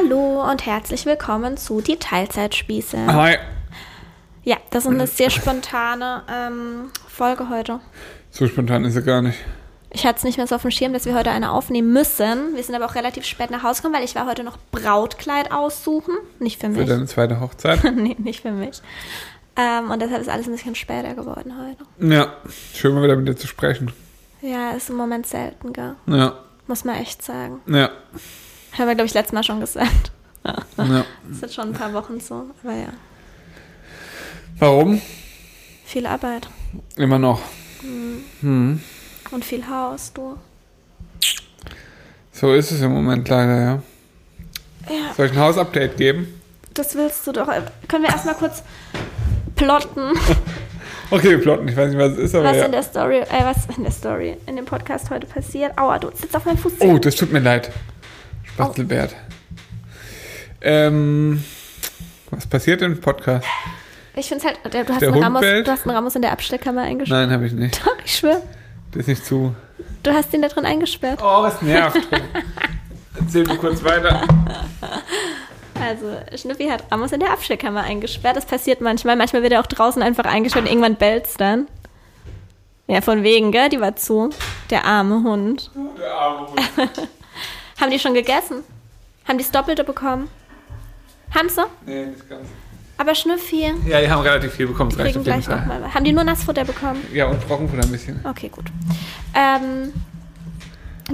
Hallo und herzlich willkommen zu Die Teilzeitspieße. Hi. Ja, das ist eine sehr spontane ähm, Folge heute. So spontan ist er gar nicht. Ich hatte es nicht mehr so auf dem Schirm, dass wir heute eine aufnehmen müssen. Wir sind aber auch relativ spät nach Hause gekommen, weil ich war heute noch Brautkleid aussuchen. Nicht für Für mich. deine zweite Hochzeit. nee, nicht für mich. Ähm, und deshalb ist alles ein bisschen später geworden heute. ja, schön mal wieder mit dir zu sprechen. Ja, ist im Moment selten, gell? Ja, Muss man echt sagen. ja, Haben wir, glaube ich, letztes Mal schon gesagt. ja. Das ist jetzt schon ein paar Wochen so. Aber ja, Warum? viel Arbeit Immer noch. Hm. und viel Haus, du. So ist es im Moment leider, ja. Ja, Soll ich ein Hausupdate geben? das willst du doch. Können wir erstmal kurz plotten, Okay, wir plotten. Ich weiß nicht, was es ist, aber was ja. in der Story, äh, was in der Story, in dem Podcast heute passiert. Aua, du sitzt auf meinem Fuß. Oh, das tut mir leid. Spastelbert. Ähm, was passiert im Podcast? Ich finde es halt, du hast, Der einen Hund Ramos, bellt? du hast einen Ramos in der Abstellkammer eingesperrt. Nein, habe ich nicht. Doch, ich schwöre. Das ist nicht zu. Du hast ihn da drin eingesperrt. Oh, was nervt. Erzähl mir kurz weiter. Also, Schnüffi hat Ramos in der Abstellkammer eingesperrt. Das passiert manchmal. Manchmal wird er auch draußen einfach eingesperrt und irgendwann bellt's dann. Ja, von wegen, gell? Die war zu. Der arme Hund. Der arme Hund. Haben die schon gegessen? Haben die das Doppelte bekommen? Haben sie? Nee, nicht ganz. Aber Schnüffi, Ja, die haben relativ viel bekommen. die kriegen gleich nochmal. Haben die nur Nassfutter bekommen? Ja, und Trockenfutter ein bisschen. Okay, gut. Ähm,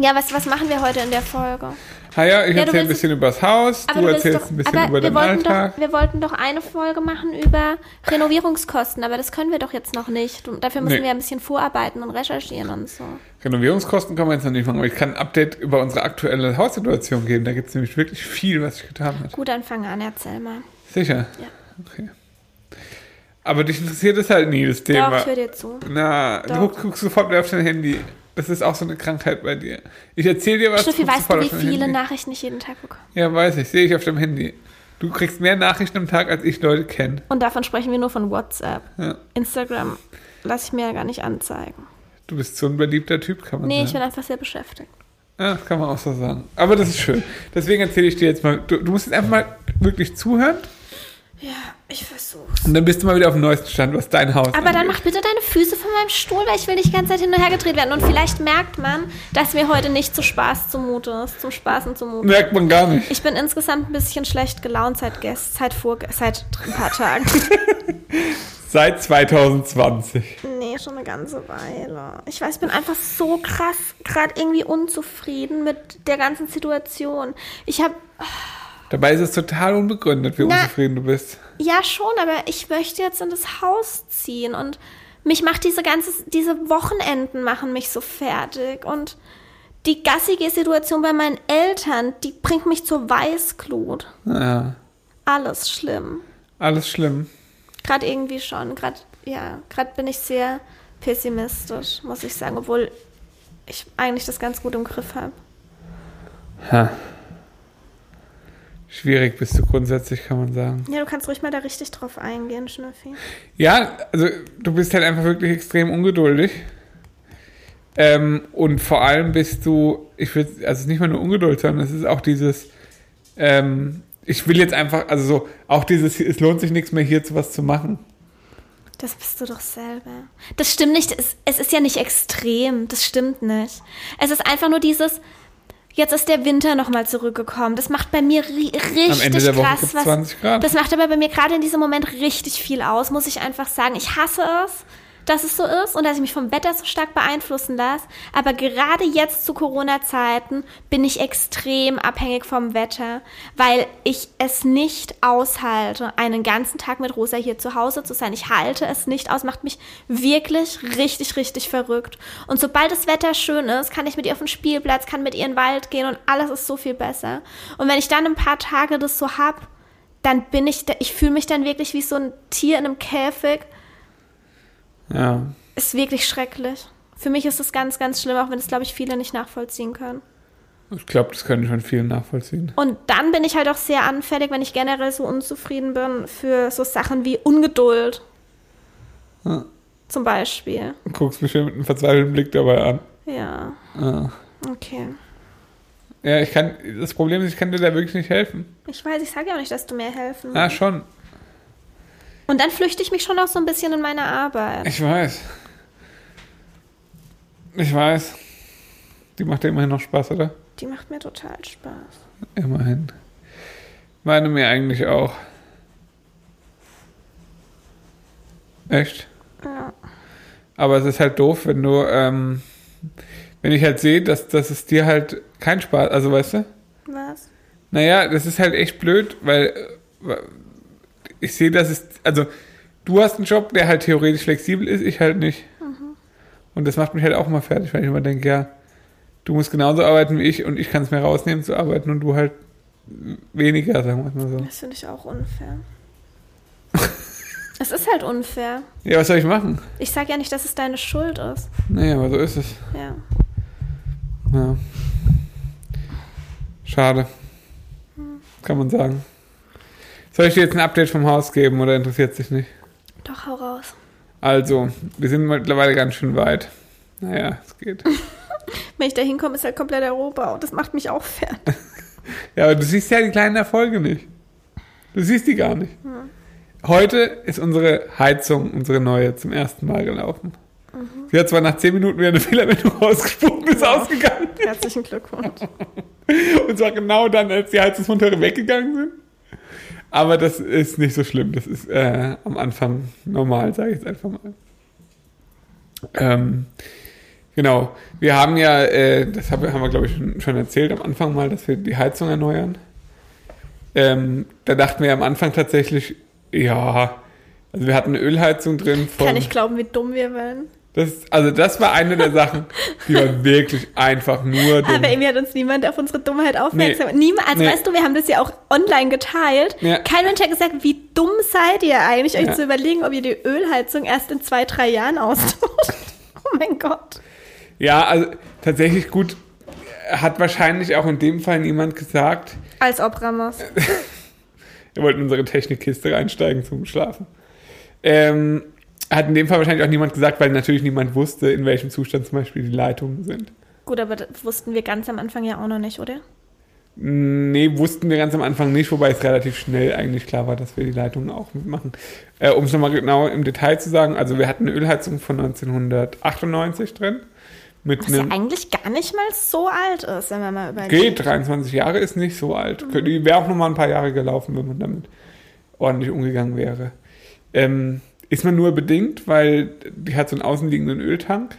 ja, was, was machen wir heute in der Folge? Ha ja, ich Ja, du erzähle ein bisschen über das Haus, du, willst erzählst ein bisschen über wir wollten Alltag. Doch, wir wollten doch eine Folge machen über Renovierungskosten, aber das können wir doch jetzt noch nicht. Und dafür müssen Nee. wir ein bisschen vorarbeiten und recherchieren und so. Renovierungskosten kann man jetzt noch nicht machen, aber ich kann ein Update über unsere aktuelle Haussituation geben. Da gibt es nämlich wirklich viel, was sich getan hat. Gut, dann fang an, erzähl mal. Sicher? Ja. Okay. Aber dich interessiert es halt nie, das Thema. Doch, ich höre dir zu. Na, du Doch. guckst sofort wieder auf dein Handy. Das ist auch so eine Krankheit bei dir. Ich erzähle dir was. Schnüffi, guckst weißt du, wie viele Handy. Nachrichten ich jeden Tag bekomme? Ja, weiß ich. Sehe ich auf deinem Handy. Du kriegst mehr Nachrichten am Tag, als ich Leute kenne. Und davon sprechen wir nur von WhatsApp. Ja. Instagram lasse ich mir ja gar nicht anzeigen. Du bist so ein beliebter Typ, kann man Nee, sagen. ich bin einfach sehr beschäftigt. Ja, das kann man auch so sagen. Aber das ist schön. Deswegen erzähle ich dir jetzt mal, du, du musst jetzt einfach mal wirklich zuhören Ja, ich versuch's. und dann bist du mal wieder auf dem neuesten Stand, was dein Haus Aber dann angeht. mach bitte deine Füße von meinem Stuhl, weil ich will nicht die ganze Zeit hin und her gedreht werden. Und vielleicht merkt man, dass mir heute nicht zu Spaß zumute ist, zum Spaßen zumute. Merkt man gar nicht. Ich bin insgesamt ein bisschen schlecht gelaunt seit gest, seit vor, seit ein paar Tagen. Seit 2020. nee, schon eine ganze Weile. Ich weiß, ich bin einfach so krass gerade irgendwie unzufrieden mit der ganzen Situation. Ich habe Dabei ist es total unbegründet, wie Na. unzufrieden du bist. ja schon, aber ich möchte jetzt in das Haus ziehen und mich macht diese ganze diese Wochenenden machen mich so fertig und die gassige Situation bei meinen Eltern, die bringt mich zur Weißglut. Ja, Alles schlimm. alles schlimm. Gerade irgendwie schon. Gerade, ja, gerade bin ich sehr pessimistisch, muss ich sagen, obwohl ich eigentlich das ganz gut im Griff habe. Ha. Schwierig bist du grundsätzlich, kann man sagen. Ja, du kannst ruhig mal da richtig drauf eingehen, Schnüffi. Ja, also du bist halt einfach wirklich extrem ungeduldig. Ähm, und vor allem bist du, ich will, also es ist nicht mal nur Ungeduld, sondern es ist auch dieses, ähm, ich will jetzt einfach, also so, auch dieses, es lohnt sich nichts mehr hier zu was zu machen. Das bist du doch selber. Das stimmt nicht. Es, es ist ja nicht extrem. Das stimmt nicht. Es ist einfach nur dieses. Jetzt ist der Winter nochmal zurückgekommen. Das macht bei mir ri richtig Am Ende der Woche krass gibt's was. 20 Grad. Das macht aber bei mir gerade in diesem Moment richtig viel aus, muss ich einfach sagen. Ich hasse es, dass es so ist und dass ich mich vom Wetter so stark beeinflussen lasse. Aber gerade jetzt zu Corona-Zeiten bin ich extrem abhängig vom Wetter, weil ich es nicht aushalte, einen ganzen Tag mit Rosa hier zu Hause zu sein. Ich halte es nicht aus, macht mich wirklich richtig, richtig verrückt. Und sobald das Wetter schön ist, kann ich mit ihr auf den Spielplatz, kann mit ihr in den Wald gehen und alles ist so viel besser. Und wenn ich dann ein paar Tage das so hab, dann bin ich, ich fühle mich dann wirklich wie so ein Tier in einem Käfig. Ja. Ist wirklich schrecklich. Für mich ist es ganz, ganz schlimm, auch wenn es, glaube ich, viele nicht nachvollziehen können. Ich glaube, das können schon viele nachvollziehen. Und dann bin ich halt auch sehr anfällig, wenn ich generell so unzufrieden bin, für so Sachen wie Ungeduld. Ja. Zum Beispiel. Du guckst mich schon mit einem verzweifelten Blick dabei an. Ja, Ah. okay. Ja, ich kann, das Problem ist, ich kann dir da wirklich nicht helfen. Ich weiß, ich sage ja auch nicht, dass du mir helfen Ah, musst. schon. Und dann flüchte ich mich schon auch so ein bisschen in meine Arbeit. Ich weiß. Ich weiß. Die macht dir immerhin noch Spaß, oder? Die macht mir total Spaß. Immerhin. Meine mir eigentlich auch. Echt? Ja. Aber es ist halt doof, wenn du, ähm, wenn ich halt sehe, dass, dass es dir halt kein Spaß, also weißt du? Was? Naja, das ist halt echt blöd, weil äh, ich sehe, dass es, also du hast einen Job, der halt theoretisch flexibel ist, ich halt nicht. Und das macht mich halt auch mal fertig, weil ich immer denke, ja, du musst genauso arbeiten wie ich und ich kann es mir rausnehmen zu arbeiten und du halt weniger, sagen wir es mal so. Das finde ich auch unfair. es ist halt unfair. Ja, was soll ich machen? Ich sage ja nicht, dass es deine Schuld ist. Naja, aber so ist es. Ja. Ja. Schade. Kann man sagen. Soll ich dir jetzt ein Update vom Haus geben oder interessiert sich nicht? Doch, hau raus. Also, wir sind mittlerweile ganz schön weit. Naja, es geht. Wenn ich da hinkomme, ist halt komplett der Rohbau. Das macht mich auch fertig. Ja, aber du siehst ja die kleinen Erfolge nicht. Du siehst die gar nicht. Heute ist unsere Heizung, unsere neue, zum ersten Mal gelaufen. Sie hat zwar nach 10 Minuten wieder eine Fehlermeldung rausgespuckt, ist Wow. ausgegangen. Herzlichen Glückwunsch. Und zwar genau dann, als die Heizungsmonteure weggegangen sind. Aber das ist nicht so schlimm. Das ist äh, am Anfang normal, sage ich jetzt einfach mal. Ähm, genau. Wir haben ja, äh, das haben wir, haben wir glaube ich schon, schon erzählt am Anfang mal, dass wir die Heizung erneuern. Ähm, da dachten wir am Anfang tatsächlich, ja, also wir hatten eine Ölheizung drin. Von, Kann ich glauben, wie dumm wir werden. Das, also das war eine der Sachen, die war wirklich einfach nur dumm. Aber irgendwie hat uns niemand auf unsere Dummheit aufmerksam. Niemand, also Nee. weißt du, wir haben das ja auch online geteilt. Ja. Kein Mensch hat gesagt, wie dumm seid ihr eigentlich, euch Ja. zu überlegen, ob ihr die Ölheizung erst in zwei, drei Jahren austauscht. oh mein Gott. Ja, also tatsächlich gut, hat wahrscheinlich auch in dem Fall niemand gesagt, Als ob Ramos. wir wollten in unsere Technikkiste reinsteigen zum Schlafen. Ähm, hat in dem Fall wahrscheinlich auch niemand gesagt, weil natürlich niemand wusste, in welchem Zustand zum Beispiel die Leitungen sind. Gut, aber das wussten wir ganz am Anfang ja auch noch nicht, oder? Nee, wussten wir ganz am Anfang nicht, wobei es relativ schnell eigentlich klar war, dass wir die Leitungen auch mitmachen. Äh, um es nochmal genau im Detail zu sagen, also wir hatten eine Ölheizung von 1998 drin. Was ja eigentlich gar nicht mal so alt ist, wenn man mal überlegt. Geht, 23 Jahre ist nicht so alt. Die wäre auch noch mal ein paar Jahre gelaufen, wenn man damit ordentlich umgegangen wäre. Ähm, ist man nur bedingt, weil die hat so einen außenliegenden Öltank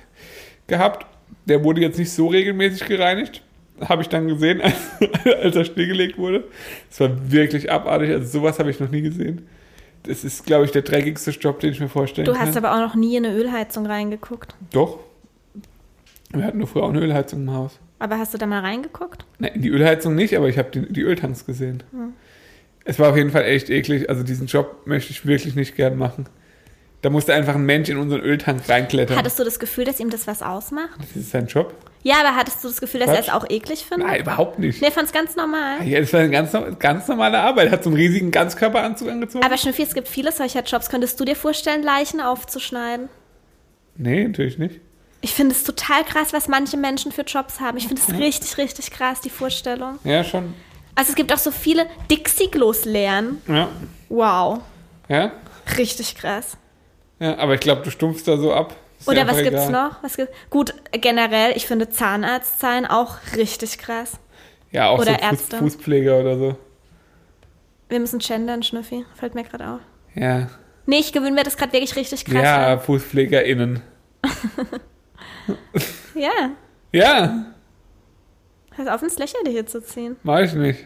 gehabt. Der wurde jetzt nicht so regelmäßig gereinigt. Habe ich dann gesehen, als, als er stillgelegt wurde. Es war wirklich abartig. Also sowas habe ich noch nie gesehen. Das ist, glaube ich, der dreckigste Job, den ich mir vorstellen Du kann. hast aber auch noch nie in eine Ölheizung reingeguckt. Doch. Wir hatten nur früher auch eine Ölheizung im Haus. Aber hast du da mal reingeguckt? Ne, in die Ölheizung nicht, aber ich habe die, die Öltanks gesehen. Es war auf jeden Fall echt eklig. Also diesen Job möchte ich wirklich nicht gern machen. Da musste einfach ein Mensch in unseren Öltank reinklettern. Hattest du das Gefühl, dass ihm das was ausmacht? das ist sein Job? Ja, aber hattest du das Gefühl, dass er es auch eklig findet? Nein, überhaupt nicht. Nee, fand es ganz normal. Ja, das war eine ganz, ganz normale Arbeit. Hat so einen riesigen Ganzkörperanzug angezogen. Aber Schnüffi, es gibt viele solcher Jobs. Könntest du dir vorstellen, Leichen aufzuschneiden? nee, natürlich nicht. Ich finde es total krass, was manche Menschen für Jobs haben. Ich finde es richtig, richtig krass, die Vorstellung. Ja, schon. Also es gibt auch so viele Dixie-Klos leeren. Ja. Wow. Ja? Richtig krass. Ja, aber ich glaube, du stumpfst da so ab. Ist Oder was gibt's egal. noch? Was gibt, gut, generell, ich finde Zahnarzt sein auch richtig krass. Ja, auch Oder so Fuß, Ärzte. Fußpfleger oder so. Wir müssen gendern, Schnüffi. Fällt mir gerade auf. Ja. Nee, ich gewöhne mir das gerade wirklich richtig krass Ja, an. FußpflegerInnen. Ja. Ja, Hör auf, ins Lächerliche zu ziehen. mach ich nicht.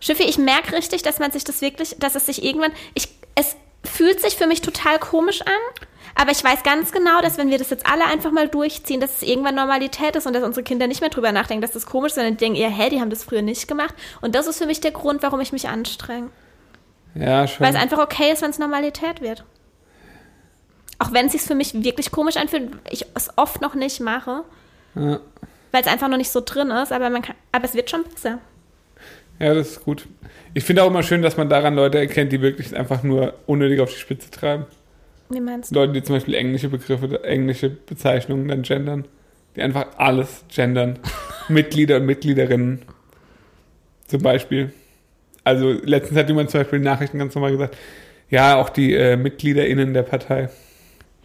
Schiffi, ich merke richtig, dass man sich das wirklich, dass es sich irgendwann, ich, es fühlt sich für mich total komisch an, aber ich weiß ganz genau, dass wenn wir das jetzt alle einfach mal durchziehen, dass es irgendwann Normalität ist und dass unsere Kinder nicht mehr drüber nachdenken, dass das komisch ist, sondern die denken eher, hä, die haben das früher nicht gemacht. Und das ist für mich der Grund, warum ich mich anstrenge. Ja, schon. Weil es einfach okay ist, wenn es Normalität wird. Auch wenn es sich für mich wirklich komisch anfühlt, ich es oft noch nicht mache, Ja. weil es einfach noch nicht so drin ist, aber, man kann, aber es wird schon besser. Ja, das ist gut. Ich finde auch immer schön, dass man daran Leute erkennt, die wirklich einfach nur unnötig auf die Spitze treiben. Wie meinst du? Leute, die zum Beispiel englische Begriffe, englische Bezeichnungen dann gendern. Die einfach alles gendern. Mitglieder und Mitgliederinnen. Zum Beispiel. Also letztens hat jemand zum Beispiel in Nachrichten ganz normal gesagt, ja, auch die äh, MitgliederInnen der Partei.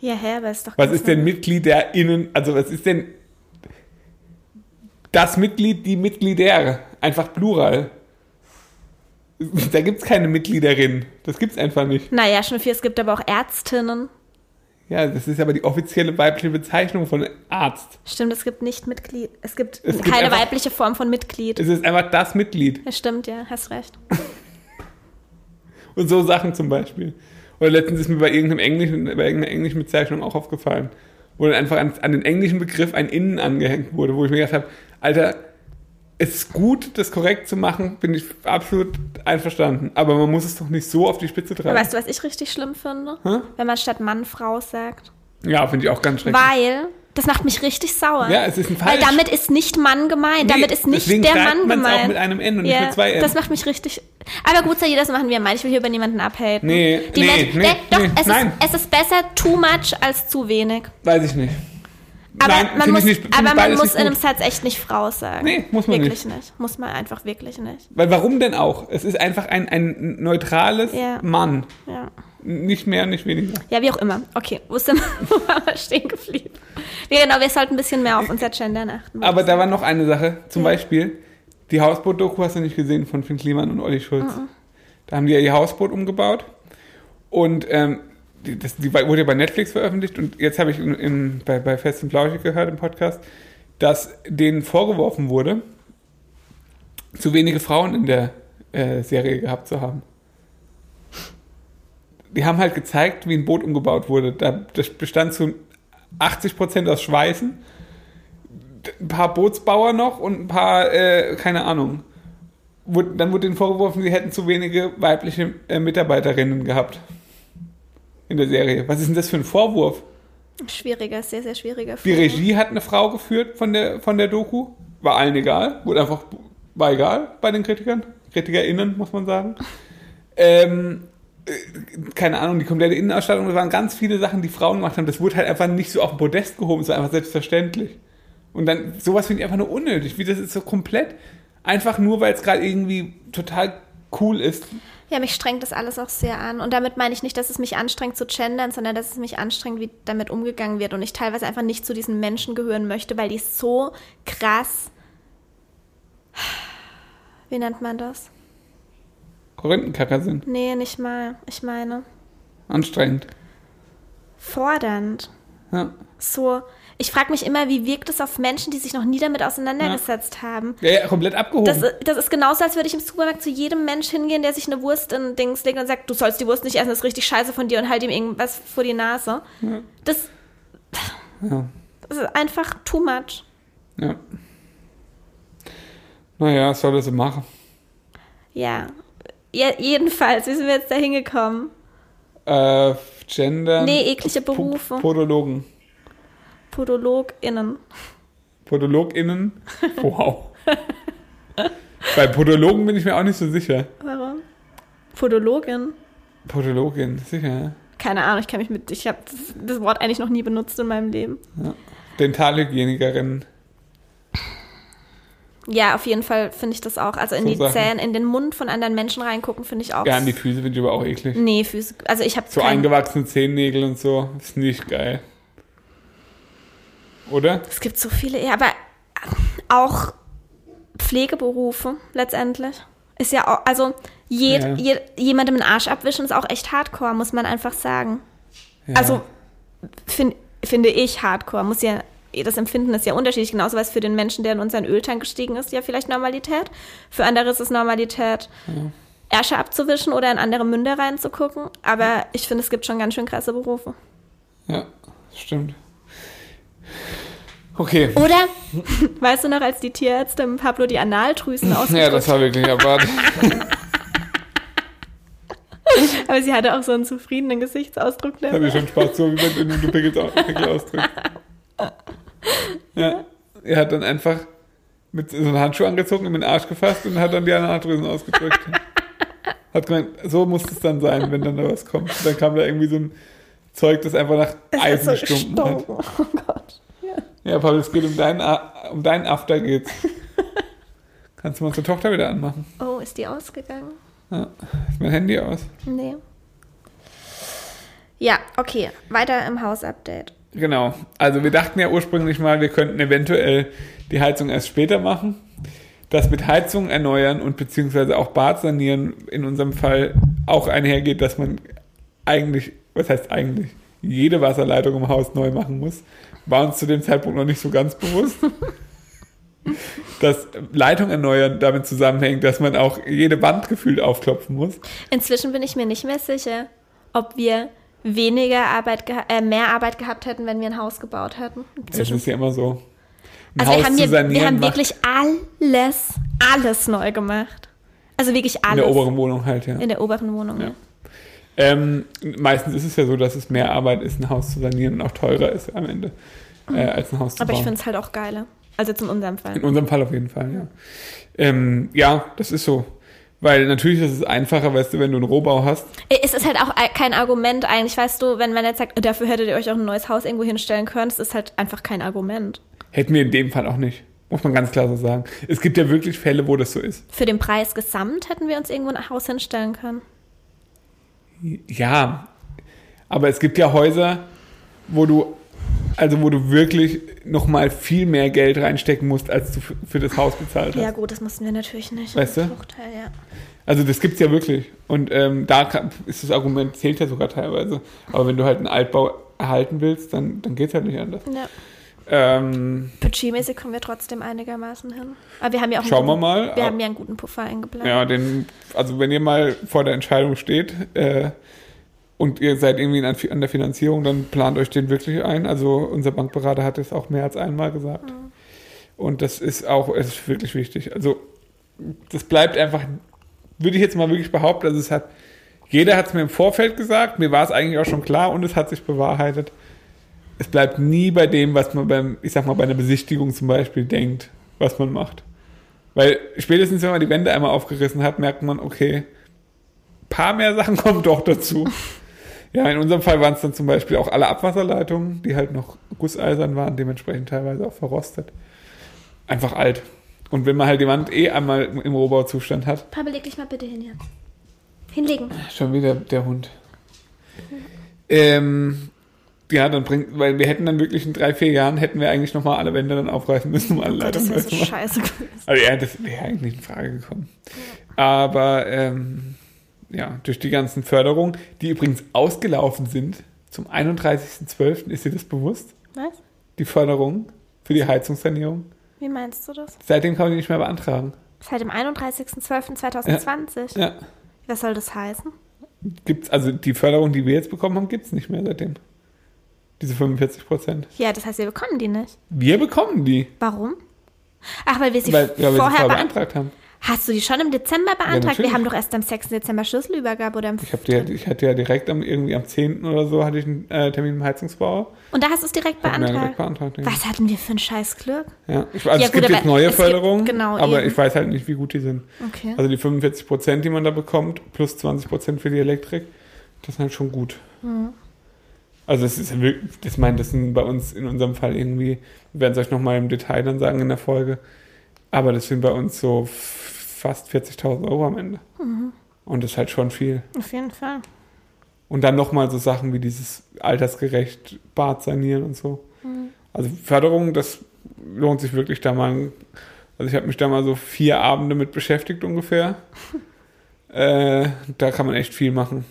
Ja, hä, aber ist doch Was ist denn. MitgliederInnen? Also was ist denn das Mitglied, die Mitglieder? Einfach Plural. Da gibt es keine Mitgliederin. Das gibt's einfach nicht. Naja, schon viel. Es gibt aber auch Ärztinnen. Ja, das ist aber die offizielle weibliche Bezeichnung von Arzt. Stimmt, es gibt nicht Mitglied. Es gibt Es gibt keine einfach- weibliche Form von Mitglied. Es ist einfach das Mitglied. Ja, stimmt, ja, hast recht. Und so Sachen zum Beispiel. Oder letztens ist mir bei irgendeinem englischen, bei irgendeiner englischen Bezeichnung auch aufgefallen, wo dann einfach an, an den englischen Begriff ein Innen angehängt wurde, wo ich mir gedacht habe, Alter, ist gut, das korrekt zu machen, bin ich absolut einverstanden. Aber man muss es doch nicht so auf die Spitze treiben. weißt du, was ich richtig schlimm finde? Hä? Wenn man statt Mann Frau sagt. Ja, finde ich auch ganz schrecklich. Weil, das macht mich richtig sauer. Ja, es ist ein Weil falsch. damit ist nicht Mann gemeint. Nee, damit ist nicht der Mann gemeint. auch mit einem N und nicht ja, mit zwei N. Das macht mich richtig. Aber gut, jeder das machen, er meint. Ich will hier über niemanden abhaten. Nee, Die nee, Menschen- nee, Nee, doch, nee, es, nein. Ist, es ist besser too much als zu wenig. Weiß ich nicht. Aber Nein, man muss, ich nicht. aber man muss nicht in einem. Satz echt nicht Frau sagen. Nee, muss man wirklich nicht. Muss man einfach wirklich nicht. Weil warum denn auch? Es ist einfach ein, ein neutrales Ja. Mann. Ja. Nicht mehr, nicht weniger. Ja, wie auch immer. Okay, wo, sind, wo waren wir stehen geblieben? Ja, genau, wir sollten ein bisschen mehr auf unser Gendern achten. Aber da war noch eine Sache. Zum Ja. Beispiel, die Hausboot-Doku hast du nicht gesehen von Finn Kliman und Olli Schulz. Da haben die ja ihr Hausboot umgebaut. Und ähm, das, die wurde ja bei Netflix veröffentlicht. Und jetzt habe ich in, in, bei, bei Fest und Flauschig gehört im Podcast, dass denen vorgeworfen wurde, zu wenige Frauen in der äh, Serie gehabt zu haben. Die haben halt gezeigt, wie ein Boot umgebaut wurde. Da, das bestand zu 80% aus Schweißen ein paar Bootsbauer noch und ein paar, äh, keine Ahnung. Dann wurde ihnen vorgeworfen, sie hätten zu wenige weibliche äh, Mitarbeiterinnen gehabt. In der Serie. Was ist denn das für ein Vorwurf? Schwieriger, sehr, sehr schwieriger Die. Regie hat eine Frau geführt von der, von der Doku. War allen egal. Wurde einfach, war egal bei den Kritikern. KritikerInnen, muss man sagen. Ähm, äh, keine Ahnung, die komplette Innenausstattung, das waren ganz viele Sachen, die Frauen gemacht haben. Das wurde halt einfach nicht so auf den Podest gehoben, es war einfach selbstverständlich. Und dann, sowas finde ich einfach nur unnötig. Wie das ist so komplett, einfach nur, weil es gerade irgendwie total cool ist. Ja, mich strengt das alles auch sehr an. Und damit meine ich nicht, dass es mich anstrengt zu gendern, sondern dass es mich anstrengt, wie damit umgegangen wird. Und ich teilweise einfach nicht zu diesen Menschen gehören möchte, weil die so krass. Wie nennt man das? Korinthenkacker sind. Nee, nicht mal. Ich meine, Anstrengend. fordernd. Ja. So, ich frage mich immer, wie wirkt es auf Menschen, die sich noch nie damit auseinandergesetzt haben. Ja, ja, komplett abgehoben. Das, das ist genauso, als würde ich im Supermarkt zu jedem Mensch hingehen, der sich eine Wurst in Dings legt und sagt, du sollst die Wurst nicht essen, das ist richtig scheiße von dir und halt ihm irgendwas vor die Nase. Das, ja. das ist einfach too much. ja. Naja, was soll das so machen? Ja. ja jedenfalls, wie sind wir jetzt da hingekommen? Äh, Gender. Nee, eklige Berufe. Podologen. PodologInnen. PodologInnen. Wow. Bei Podologen bin ich mir auch nicht so sicher. Warum? Podologin? Podologin, sicher, ja. Keine Ahnung, ich kann mich mit, ich habe das, Wort eigentlich noch nie benutzt in meinem Leben. Dentalhygienikerin. Ja, auf jeden Fall finde ich das auch. Also in So die Sachen. Zähne, in den Mund von anderen Menschen reingucken, finde ich auch. Ja, an die Füße finde ich aber auch eklig. Nee, Füße. Also ich habe So kein, eingewachsene Zehennägel und so. Ist nicht geil. Oder? Es gibt so viele, ja, aber auch Pflegeberufe letztendlich. Ist ja auch, also jed, Ja. Je, jemandem den Arsch abwischen ist auch echt hardcore, muss man einfach sagen. Ja. Also find, finde ich hardcore. Muss ja, das Empfinden ist ja unterschiedlich. Genauso was für den Menschen, der in unseren Öltank gestiegen ist, ja vielleicht Normalität. Für andere ist es Normalität, Ärsche abzuwischen oder in andere Münder reinzugucken. Aber ich finde, es gibt schon ganz schön krasse Berufe. Ja, stimmt. Okay. Oder, weißt du noch, als die Tierärztin Pablo die Analdrüsen Ja, ausgedrückt das war wirklich erwartet. Aber sie hatte auch so einen zufriedenen Gesichtsausdruck. Da habe ich schon Spaß, so wie wenn du Pickel, ausdrückst. Ja, er hat dann einfach mit so einem Handschuh angezogen mit den Arsch gefasst und hat dann die Analdrüsen ausgedrückt. Hat gemeint, so muss es dann sein, wenn dann da was kommt. Und dann kam da irgendwie so ein Zeug, das einfach nach Eisen so gestunken hat. gestorben. Oh Gott. Ja. Paul, es geht um deinen, um deinen After geht's. Kannst du mal unsere Tochter wieder anmachen? Oh, ist die ausgegangen? Ja, ist mein Handy aus. Nee. Ja, okay. Weiter im Hausupdate. Genau. Also wir dachten ja ursprünglich mal, wir könnten eventuell die Heizung erst später machen. Das mit Heizung erneuern und beziehungsweise auch Bad sanieren in unserem Fall auch einhergeht, dass man eigentlich, was heißt eigentlich, jede Wasserleitung im Haus neu machen muss. War uns zu dem Zeitpunkt noch nicht so ganz bewusst. dass Leitung erneuern damit zusammenhängt, dass man auch jede Wand gefühlt aufklopfen muss. Inzwischen bin ich mir nicht mehr sicher, ob wir weniger Arbeit, äh, mehr Arbeit gehabt hätten, wenn wir ein Haus gebaut hätten. Das Inzwischen. ist ja immer so. Ein Also wir Haus haben, zu hier, wir haben wirklich alles, alles neu gemacht. Also wirklich in alles. der oberen Wohnung halt, ja. In der oberen Wohnung, Ja. ja. Ähm, meistens ist es ja so, dass es mehr Arbeit ist, ein Haus zu sanieren und auch teurer ist am Ende, äh, als ein Haus zu Aber ich bauen. finde es halt auch geiler. Also jetzt in unserem Fall. In unserem Fall auf jeden Fall, ja. Ähm, ja, das ist so. Weil natürlich ist es einfacher, weißt du, wenn du einen Rohbau hast. Es ist halt auch kein Argument eigentlich, weißt du, wenn man jetzt sagt, dafür hättet ihr euch auch ein neues Haus irgendwo hinstellen können, es ist halt einfach kein Argument. Hätten wir in dem Fall auch nicht. Muss man ganz klar so sagen. Es gibt ja wirklich Fälle, wo das so ist. Für den Preis gesamt hätten wir uns irgendwo ein Haus hinstellen können. Ja, aber es gibt ja Häuser, wo du, also wo du wirklich nochmal viel mehr Geld reinstecken musst, als du für, das Haus bezahlt hast. Ja gut, das mussten wir natürlich nicht. Weißt du? Bruchteil, ja. Also das gibt's ja wirklich. Und ähm, da ist das Argument, zählt ja sogar teilweise. Aber wenn du halt einen Altbau erhalten willst, dann, dann geht's halt nicht anders. ja. Ähm, Budgetmäßig kommen wir trotzdem einigermaßen hin. Aber wir haben ja auch einen Schauen wir guten, mal. Wir haben ja einen guten Puffer eingeplant. ja, den, also wenn ihr mal vor der Entscheidung steht äh, und ihr seid irgendwie an, an der Finanzierung, dann plant euch den wirklich ein. Also unser Bankberater hat es auch mehr als einmal gesagt. Und das ist auch, es ist wirklich wichtig. Also das bleibt einfach, würde ich jetzt mal wirklich behaupten, also es hat, jeder hat es mir im Vorfeld gesagt, mir war es eigentlich auch schon klar und es hat sich bewahrheitet. Es bleibt nie bei dem, was man beim, ich sag mal, bei einer Besichtigung zum Beispiel denkt, was man macht. Weil spätestens, wenn man die Wände einmal aufgerissen hat, merkt man, okay, paar mehr Sachen kommen doch dazu. Ja, in unserem Fall waren es dann zum Beispiel auch alle Abwasserleitungen, die halt noch gusseisern waren, dementsprechend teilweise auch verrostet. Einfach alt. Und wenn man halt die Wand eh einmal im Rohbauzustand hat, Papa, leg dich mal bitte hin jetzt. Hinlegen. schon wieder der Hund. Ähm, ja, dann bringt, weil wir hätten dann wirklich in drei, vier Jahren hätten wir eigentlich nochmal alle Wände dann aufreißen müssen, um alle Oh Gott, das wäre so machen. scheiße gewesen. Also ja, das wäre eigentlich in Frage gekommen. Aber ähm, ja, durch die ganzen Förderungen, die übrigens ausgelaufen sind, zum 31.12. ist dir das bewusst? Was? Die Förderung für die Heizungssanierung. Wie meinst du das? Seitdem kann man die nicht mehr beantragen. Seit dem 31.12.2020. Ja. Was soll das heißen? Gibt's, also die Förderung, die wir jetzt bekommen haben, gibt es nicht mehr seitdem. Diese 45 Prozent. Ja, das heißt, wir bekommen die nicht. Wir bekommen die, Warum? Ach, weil wir sie weil, ja, weil wir sie vorher vorher beantragt haben. Hast du die schon im Dezember beantragt? wir natürlich. haben doch erst am 6. Dezember Schlüsselübergabe oder im Ich, hab die, ja- ich hatte ja direkt am, irgendwie am 10. oder so hatte ich einen äh, Termin im Heizungsbauer. Und da hast du es direkt mir beantragt. direkt beantragt. Ja. Was hatten wir für ein scheiß Glück? Ja, ich, also Ja, es gut, gibt jetzt neue Förderungen, genau, aber eben. ich weiß halt nicht, wie gut die sind. Okay. Also die 45 Prozent, die man da bekommt, plus 20 Prozent für die Elektrik, das ist halt schon gut. Mhm. Also das ist wirklich, das meine, das sind bei uns in unserem Fall irgendwie, wir werden es euch nochmal im Detail dann sagen in der Folge, aber das sind bei uns so fast 40.000 Euro am Ende. Mhm. Und das ist halt schon viel. Auf jeden Fall. Und dann nochmal so Sachen wie dieses altersgerecht Bad sanieren und so. Mhm. Also Förderung, das lohnt sich wirklich da mal. Also ich habe mich da mal so vier Abende mit beschäftigt ungefähr. äh, da kann man echt viel machen.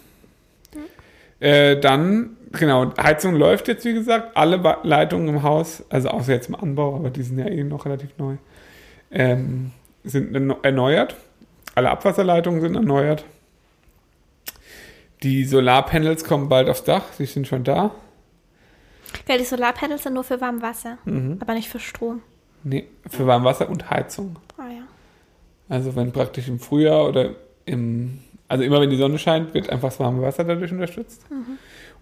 Äh, dann, genau, Heizung läuft jetzt, wie gesagt, alle Leitungen im Haus, also außer jetzt im Anbau, aber die sind ja eh noch relativ neu, ähm, sind erneu- erneuert. Alle Abwasserleitungen sind erneuert. Die Solarpanels kommen bald aufs Dach, sie sind schon da. Weil die Solarpanels sind nur für Warmwasser, Mhm. aber nicht für Strom. Nee, für Warmwasser und Heizung. Ah ja. Also wenn praktisch im Frühjahr oder im, also immer wenn die Sonne scheint, wird einfach das warme Wasser dadurch unterstützt.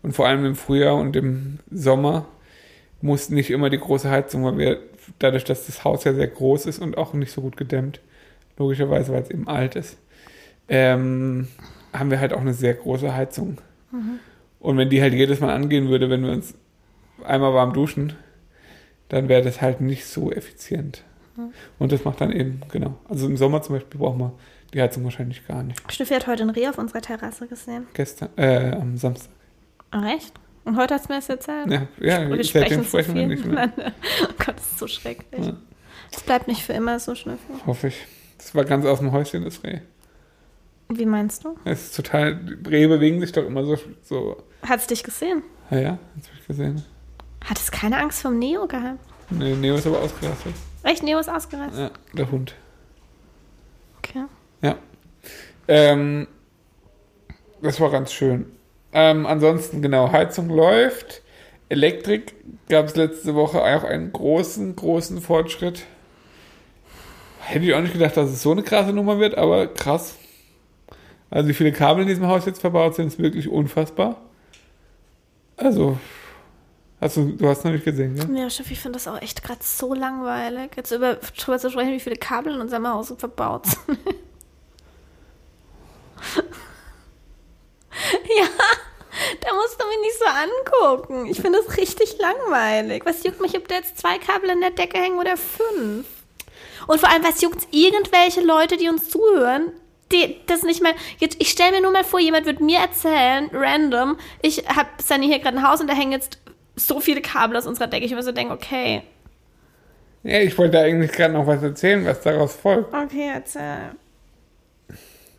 Und vor allem im Frühjahr und im Sommer muss nicht immer die große Heizung, weil wir dadurch, dass das Haus ja sehr groß ist und auch nicht so gut gedämmt, logischerweise, weil es eben alt ist, ähm, haben wir halt auch eine sehr große Heizung. Und wenn die halt jedes Mal angehen würde, wenn wir uns einmal warm duschen, dann wäre das halt nicht so effizient. Hm. Und das macht dann eben, genau. Also im Sommer zum Beispiel brauchen wir die Heizung wahrscheinlich gar nicht. Schnüffi hat heute ein Reh auf unserer Terrasse gesehen. Gestern, äh, am Samstag. Echt? Und heute hast du mir das erzählt? Ja, ja wir seitdem sprechen sprechen wir viel nicht mehr. Oh Gott, das ist so schrecklich. Ja. Es bleibt nicht für immer so, Schnüffi. Hoffe ich. Das war ganz aus dem Häuschen, das Reh. Wie meinst du? Es ist total, die Rehe bewegen sich doch immer so, so, Hat es dich gesehen? ah ja, das habe ich gesehen. Hat es keine Angst vom Neo gehabt? Nee, Neo ist aber ausgerastet. Echt, Neo ist ausgereist? Ja, der Hund. Okay. Ja. Ähm, das war ganz schön. Ähm, ansonsten, genau, Heizung läuft. Elektrik gab es letzte Woche auch einen großen, großen Fortschritt. Hätte ich auch nicht gedacht, dass es so eine krasse Nummer wird, aber krass. Also wie viele Kabel in diesem Haus jetzt verbaut sind, ist wirklich unfassbar. Also, hast du, du hast noch nicht gesehen, ne? Ja, Chef, ich finde das auch echt gerade so langweilig, jetzt über drüber zu sprechen, wie viele Kabel in unserem Haus verbaut sind. ja, da musst du mich nicht so angucken. Ich finde das richtig langweilig. Was juckt mich, ob da jetzt zwei Kabel in der Decke hängen oder fünf? Und vor allem, was juckt irgendwelche Leute, die uns zuhören, die das nicht mal. Jetzt, ich stelle mir nur mal vor, jemand wird mir erzählen, random, ich habe Sunny hier gerade ein Haus und da hängen jetzt so viele Kabel aus unserer Decke. Ich immer so denke, okay. Ja, ich wollte eigentlich gerade noch was erzählen, was daraus folgt. Okay, erzähl.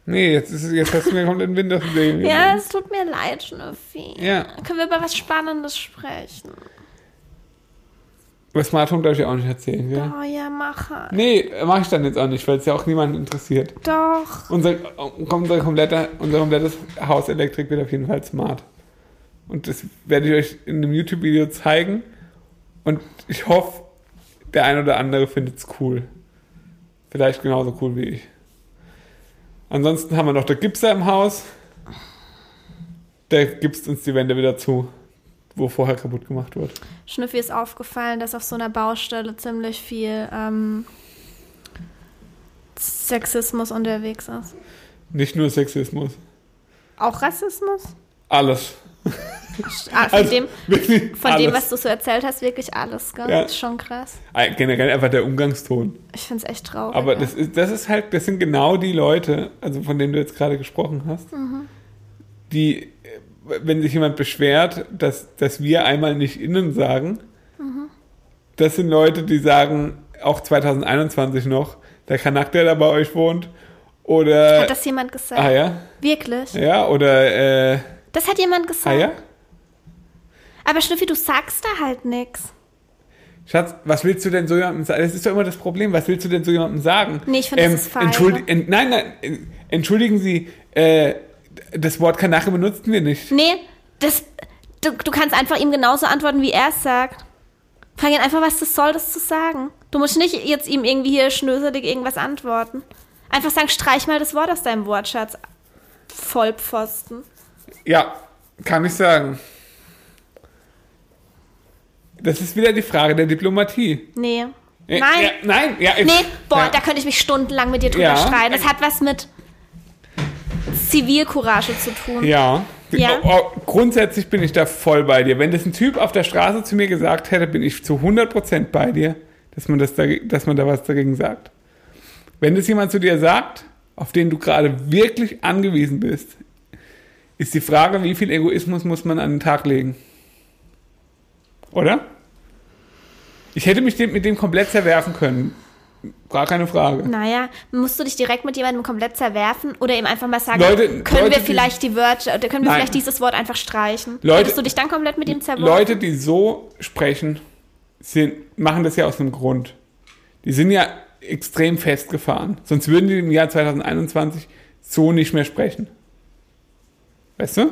Nee, jetzt, ist, es- jetzt hast du mir komplett den Wind aus dem Segel Ja, es tut mir leid, Schnüffi. Ja. Können wir über was Spannendes sprechen? Über Smart Home darf ich auch nicht erzählen, gell? Oh ja, mach halt. Nee, mache ich dann jetzt auch nicht, weil es ja auch niemanden interessiert. Doch. Unser, unser, komplette, unser komplettes Haus Elektrik wird auf jeden Fall smart. Und das werde ich euch in einem YouTube-Video zeigen. Und ich hoffe, der ein oder andere findet es cool. Vielleicht genauso cool wie ich. Ansonsten haben wir noch der Gipser im Haus. Der gipst uns die Wände wieder zu, wo vorher kaputt gemacht wurde. Schnüffi ist aufgefallen, dass auf so einer Baustelle ziemlich viel ähm, Sexismus unterwegs ist. Nicht nur Sexismus. Auch Rassismus? Alles. Ah, von Also, dem, von alles. dem, was du so erzählt hast, wirklich alles, gell? Ja. Ist schon krass. Äh, Generell einfach der Umgangston. Ich finde es echt traurig. Aber ja. das ist, das ist halt, das sind genau die Leute, also von denen du jetzt gerade gesprochen hast, Mhm. die, äh, wenn sich jemand beschwert, dass, dass wir einmal nicht innen sagen, Mhm. das sind Leute, die sagen, auch 2021 noch, der Kanak, der da bei euch wohnt, oder, Hat das jemand gesagt? ah ja, Wirklich? ja, oder, äh, Das hat jemand ah gesagt. ja, Aber Schnüffi, du sagst da halt nichts. Schatz, was willst du denn so jemandem sagen? Das ist doch immer das Problem. Was willst du denn so jemandem sagen? Nee, ich finde, das ist feige. entschuldi- ent, Nein, nein, äh, entschuldigen Sie, äh, das Wort Kanache benutzten wir nicht. Nee, das, du, du kannst einfach ihm genauso antworten, wie er es sagt. Frag ihn einfach, was das soll, das zu sagen. Du musst nicht jetzt ihm irgendwie hier schnöselig irgendwas antworten. Einfach sagen, streich mal das Wort aus deinem Wortschatz. Vollpfosten. Ja, kann ich sagen. Das ist wieder die Frage der Diplomatie. Nee. Nein. Ja, nein, ja. ich- Nee, boah, ja. da könnte ich mich stundenlang mit dir drüber Ja. streiten. Das hat was mit Zivilcourage zu tun. Ja. Ja. Oh, oh, grundsätzlich bin ich da voll bei dir. Wenn das ein Typ auf der Straße zu mir gesagt hätte, bin ich zu 100% bei dir, dass man, das da, dass man da was dagegen sagt. Wenn das jemand zu dir sagt, auf den du gerade wirklich angewiesen bist, ist die Frage, wie viel Egoismus muss man an den Tag legen? Oder? Ich hätte mich dem, mit dem komplett zerwerfen können. Gar keine Frage. Naja, musst du dich direkt mit jemandem komplett zerwerfen oder ihm einfach mal sagen, Leute- können Leute, wir vielleicht die Wörter, oder können wir Nein. vielleicht dieses Wort einfach streichen? Leute- Hättest du dich dann komplett mit ihm zerworfen? Leute, die so sprechen, sind, machen das ja aus einem Grund. Die sind ja extrem festgefahren. Sonst würden die im Jahr 2021 so nicht mehr sprechen. Weißt du?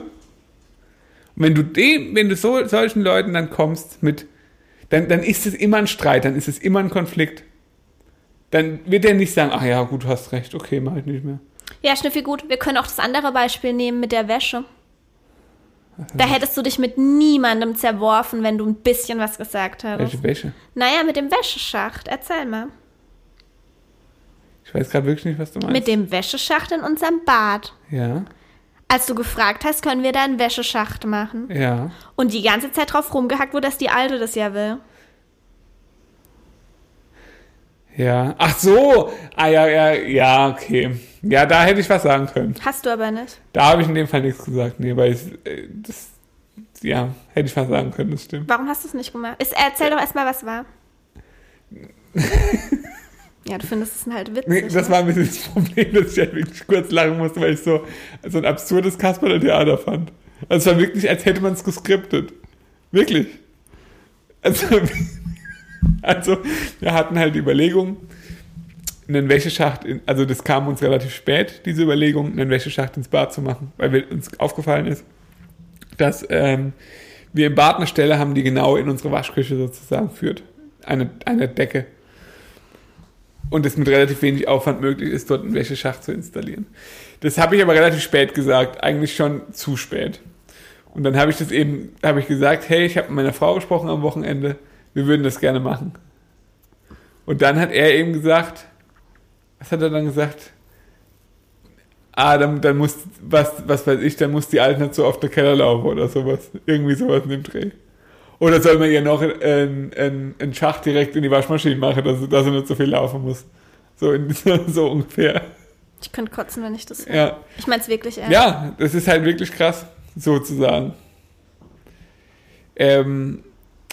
Wenn du dem, wenn du so, solchen Leuten dann kommst mit, dann, dann ist es immer ein Streit, dann ist es immer ein Konflikt. Dann wird er nicht sagen, ach ja, gut, du hast recht, okay, mach ich nicht mehr. Ja, Schnüffi, gut. Wir können auch das andere Beispiel nehmen mit der Wäsche. Da hättest du dich mit niemandem zerworfen, wenn du ein bisschen was gesagt hättest. Welche Wäsche? Naja, mit dem Wäscheschacht. Erzähl mal. Ich weiß gerade wirklich nicht, was du meinst. Mit dem Wäscheschacht in unserem Bad. ja, Als du gefragt hast, können wir da einen Wäscheschacht machen. ja. Und die ganze Zeit drauf rumgehackt wurde, dass die Alte das ja will. Ja. Ach so. Ah ja, ja, ja, okay. Ja, da hätte ich was sagen können. Hast du aber nicht. Da habe ich in dem Fall nichts gesagt. Nee, weil ich, äh, das, ja, hätte ich was sagen können, das stimmt. Warum hast du es nicht gemacht? Ist, erzähl doch erstmal, was war. ja, du findest es halt witzig. Nee, das ne? war ein bisschen das Problem, dass ich halt wirklich kurz lachen musste, weil ich so, so ein absurdes Kasperler Theater fand. Also es war wirklich, als hätte man es geskriptet. Wirklich. Also, also, wir hatten halt die Überlegung, einen Wäscheschacht, in, also das kam uns relativ spät, diese Überlegung, einen Wäscheschacht ins Bad zu machen, weil wir, uns aufgefallen ist, dass ähm, wir im Bad eine Stelle haben, die genau in unsere Waschküche sozusagen führt. Eine, eine Decke. Und es mit relativ wenig Aufwand möglich ist, dort einen Wäscheschacht zu installieren. Das habe ich aber relativ spät gesagt, eigentlich schon zu spät. Und dann habe ich das eben, habe ich gesagt, hey, ich habe mit meiner Frau gesprochen am Wochenende, wir würden das gerne machen. Und dann hat er eben gesagt, was hat er dann gesagt? Ah, dann, dann muss, was, was weiß ich, dann muss die Alte so auf der Keller laufen oder sowas. Irgendwie sowas in dem Dreh. Oder soll man ihr noch einen, einen, einen Schacht direkt in die Waschmaschine machen, dass, dass sie nicht so viel laufen muss. So, in, so ungefähr. Ich könnte kotzen, wenn ich das höre. Ja. Ich meine es wirklich ernst. Ja, das ist halt wirklich krass, sozusagen. Ähm,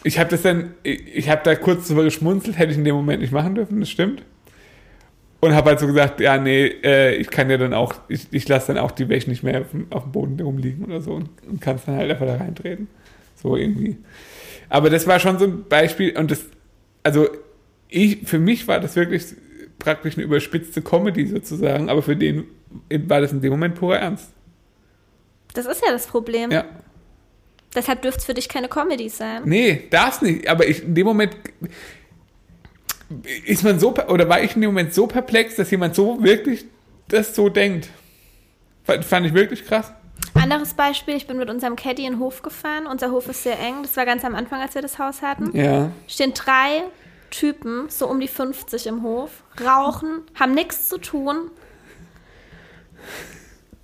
ich habe das dann, ich, ich habe da kurz drüber geschmunzelt, hätte ich in dem Moment nicht machen dürfen, das stimmt. Und habe halt so gesagt, ja, nee, äh, ich kann ja dann auch, ich, ich lasse dann auch die Wäsche nicht mehr auf, dem- auf dem Boden rumliegen oder so und, und kann es dann halt einfach da reintreten. So irgendwie. Aber das war schon so ein Beispiel und das, also ich, für mich war das wirklich praktisch eine überspitzte Comedy sozusagen, aber für den war das in dem Moment purer Ernst. Das ist ja das Problem. Ja. Deshalb dürfte es für dich keine Comedy sein. Nee, darf's nicht. Aber ich, in dem Moment ist man so, oder war ich in dem Moment so perplex, dass jemand so wirklich das so denkt. Fand ich wirklich krass. Anderes Beispiel, ich bin mit unserem Caddy in den Hof gefahren. Unser Hof ist sehr eng. Das war ganz am Anfang, als wir das Haus hatten. Ja. Stehen drei Typen, so um die 50 im Hof, rauchen, haben nichts zu tun.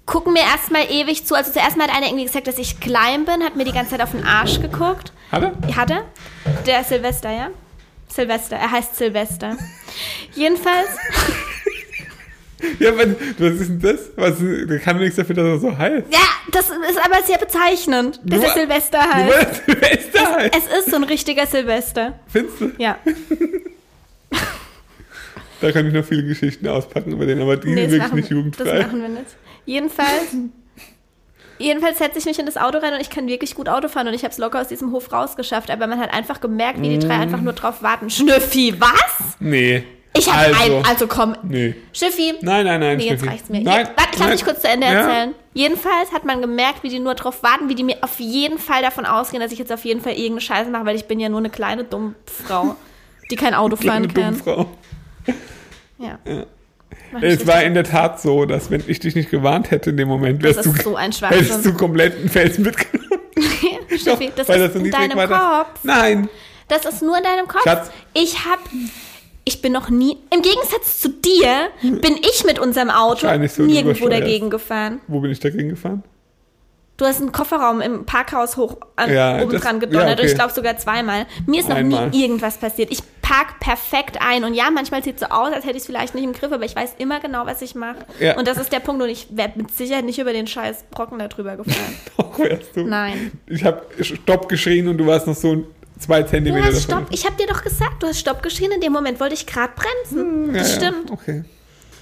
Gucken mir erstmal ewig zu. Also zuerst mal hat einer irgendwie gesagt, dass ich klein bin, hat mir die ganze Zeit auf den Arsch geguckt. Hat er? Hat er? Der ist Silvester, ja? Silvester, er heißt Silvester. Jedenfalls, Ja, aber was ist denn das? Was, der kann doch nichts dafür, dass er so heißt. ja, das ist aber sehr bezeichnend, dass Nur- er Silvester Nur heißt. weil er Silvester heißt. Es ist so ein richtiger Silvester. Findest du? Ja. Da kann ich noch viele Geschichten auspacken über den, aber die Nee, sind das wirklich machen, nicht das jugendfrei. machen wir nicht. Jedenfalls, jedenfalls setze ich mich in das Auto rein und ich kann wirklich gut Auto fahren und ich habe es locker aus diesem Hof rausgeschafft. Aber man hat einfach gemerkt, wie die drei einfach nur drauf warten. Schnüffi, was? Nee. Ich habe also, ein, also komm, Nee. Schnüffi. Nein, nein, nein. Nee, jetzt reicht's mir. Nein, Hier, warte, ich lass mich kurz zu Ende Ja. erzählen. Jedenfalls hat man gemerkt, wie die nur drauf warten, wie die mir auf jeden Fall davon ausgehen, dass ich jetzt auf jeden Fall irgendeine Scheiße mache, weil ich bin ja nur eine kleine dumme Frau, die kein Auto fahren kann. Dummfrau. Ja. Mach ich Es war in der Tat so, dass wenn ich dich nicht gewarnt hätte in dem Moment, wärst Das du, so ein hättest du komplett einen Felsen mitgenommen. Steffi, das Weil ist so in deinem Kopf. Nein. Das ist nur in deinem Kopf. Schatz. Ich hab, ich bin noch nie, im Gegensatz zu dir, bin ich mit unserem Auto so nirgendwo dagegen gefahren. Wo bin ich dagegen gefahren? Du hast einen Kofferraum im Parkhaus hoch an, Ja, oben das- dran gedonnert ja, okay. ich glaube sogar zweimal. Mir ist noch Einmal. nie irgendwas passiert. Ich park perfekt ein und ja, manchmal sieht es so aus, als hätte ich es vielleicht nicht im Griff, aber ich weiß immer genau, was ich mache. Ja. Und das ist der Punkt und ich werde mit Sicherheit nicht über den scheiß Brocken da drüber gefahren. Doch, wärst du. Nein. Ich habe Stopp geschrien und du warst noch so zwei Du Zentimeter hast davon. Stopp, ich habe dir doch gesagt, du hast Stopp geschrien, in dem Moment wollte ich gerade bremsen. Ja, das ja, stimmt. Okay.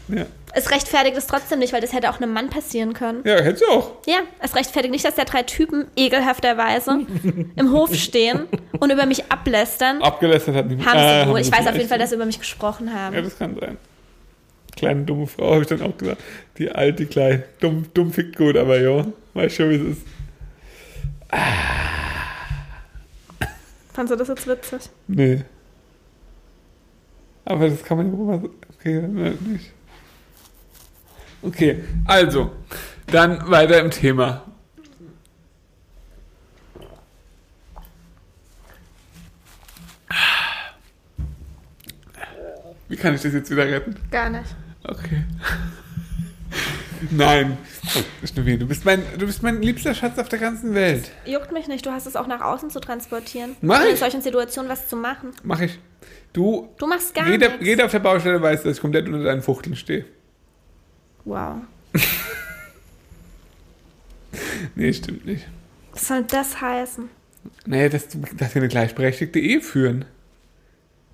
Ja. Es rechtfertigt es trotzdem nicht, weil das hätte auch einem Mann passieren können. ja, hättest du auch. Ja, es rechtfertigt nicht, dass da drei Typen ekelhafterweise im Hof stehen und über mich ablästern. Abgelästert hat nicht Haben äh, sie wohl. Ich weiß auf jeden Fall, dass sie über mich gesprochen Ja, haben. das kann sein. Kleine dumme Frau, habe ich dann auch gesagt. Die alte, kleine. Dumm, dumm fickt gut, aber ja, weiß schon, wie es ist. Fandst du das jetzt witzig? Nee. Aber das kann man ja. Okay, ne, nicht. Okay, also, dann weiter im Thema. Wie kann ich das jetzt wieder retten? Gar nicht. Okay. Nein. Schnuffi, du bist mein, du bist mein liebster Schatz auf der ganzen Welt. Juckt mich nicht, du hast es auch nach außen zu transportieren. Mach Und in ich. solchen Situationen was zu machen. Mach ich. Du, Du machst gar jeder, nichts. jeder auf der Baustelle weiß, dass ich komplett unter deinen Fuchteln stehe. Wow. Nee, stimmt nicht. Was soll das heißen? Nee, dass, dass wir eine gleichberechtigte Ehe führen.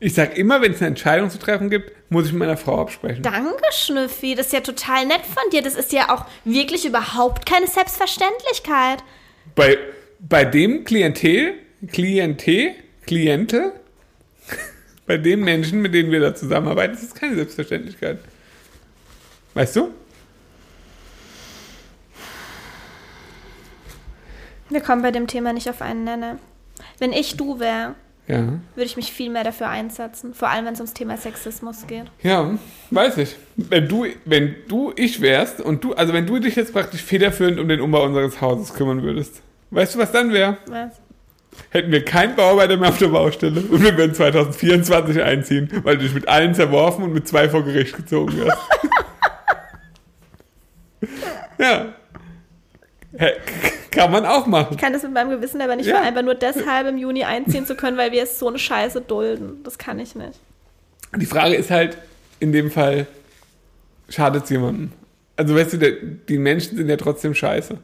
Ich sag immer, wenn es eine Entscheidung zu treffen gibt, muss ich mit meiner Frau absprechen. Danke, Schnüffi. Das ist ja total nett von dir. Das ist ja auch wirklich überhaupt keine Selbstverständlichkeit. Bei, bei dem Klientel, Klientel, Kliente, bei den Menschen, mit denen wir da zusammenarbeiten, ist es keine Selbstverständlichkeit. Weißt du? Wir kommen bei dem Thema nicht auf einen Nenner. Wenn ich du wäre, Ja. würde ich mich viel mehr dafür einsetzen. Vor allem, wenn es ums Thema Sexismus geht. Ja, weiß ich. Wenn du, wenn du ich wärst und du, also wenn du dich jetzt praktisch federführend um den Umbau unseres Hauses kümmern würdest, weißt du, was dann wäre? Was? Hätten wir keinen Bauarbeiter mehr auf der Baustelle und wir würden 2024 einziehen, weil du dich mit allen zerworfen und mit zwei vor Gericht gezogen hast. ja. Kann man auch machen. Ich kann das mit meinem Gewissen aber nicht Ja. vereinbaren, nur deshalb im Juni einziehen zu können, weil wir es so eine Scheiße dulden. Das kann ich nicht. Die Frage ist halt, in dem Fall, schadet es jemandem? Also weißt du, der, die Menschen sind ja trotzdem scheiße.